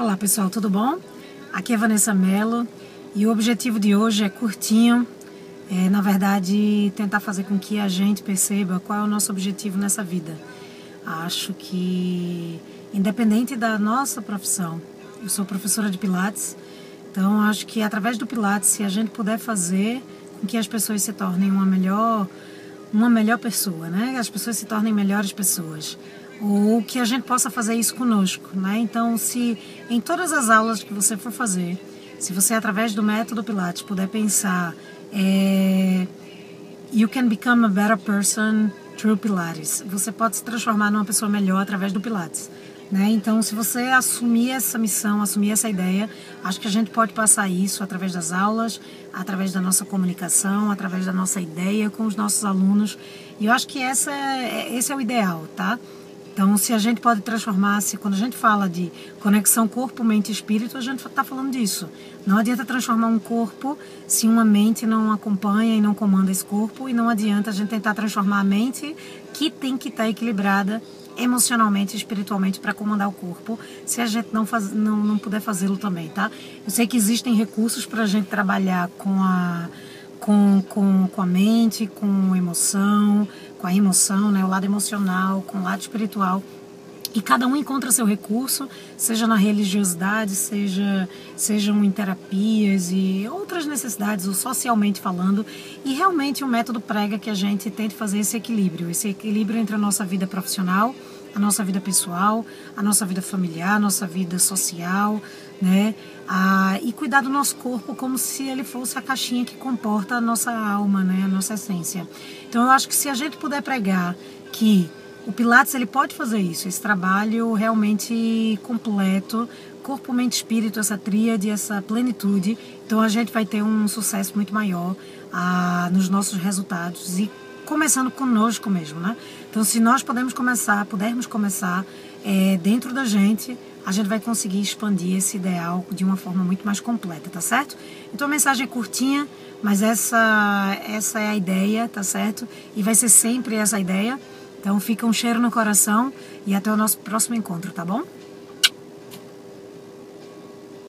Olá pessoal, tudo bom? Aqui é Vanessa Mello e o objetivo de hoje é curtinho, é na verdade tentar fazer com que a gente perceba qual é o nosso objetivo nessa vida. Acho que independente da nossa profissão, eu sou professora de Pilates, então acho que através do Pilates, se a gente puder fazer com que as pessoas se tornem uma melhor uma melhor pessoa, né? As pessoas se tornem melhores pessoas. Ou que a gente possa fazer isso conosco, né? Então, se em todas as aulas que você for fazer, se você através do método Pilates puder pensar, é, you can become a better person through Pilates. Você pode se transformar numa pessoa melhor através do Pilates. Né? Então, se você assumir essa missão, assumir essa ideia, acho que a gente pode passar isso através das aulas, através da nossa comunicação, através da nossa ideia com os nossos alunos. E eu acho que essa é, esse é o ideal, tá? Então, se a gente pode transformar-se, quando a gente fala de conexão corpo, mente e espírito, a gente está falando disso. Não adianta transformar um corpo se uma mente não acompanha e não comanda esse corpo, e não adianta a gente tentar transformar a mente, que tem que estar tá equilibrada emocionalmente e espiritualmente para comandar o corpo, se a gente não, faz, não, não puder fazê-lo também, tá? Eu sei que existem recursos para a gente trabalhar com a, com, com, com a mente, com emoção, com a emoção, né, o lado emocional, com o lado espiritual. E cada um encontra seu recurso, seja na religiosidade, seja sejam em terapias e outras necessidades, ou socialmente falando. E realmente o método prega que a gente tente fazer esse equilíbrio, esse equilíbrio entre a nossa vida profissional, a nossa vida pessoal, a nossa vida familiar, a nossa vida social, né? Ah, e cuidar do nosso corpo como se ele fosse a caixinha que comporta a nossa alma, né? A nossa essência. Então eu acho que se a gente puder pregar que o Pilates ele pode fazer isso, esse trabalho realmente completo, corpo, mente, espírito, essa tríade, essa plenitude. Então a gente vai ter um sucesso muito maior ah, nos nossos resultados e começando conosco mesmo, né? Então se nós podemos começar, pudermos começar é, dentro da gente, a gente vai conseguir expandir esse ideal de uma forma muito mais completa, tá certo? Então a mensagem é curtinha, mas essa essa é a ideia, tá certo? E vai ser sempre essa ideia. Então fica um cheiro no coração e até o nosso próximo encontro, tá bom?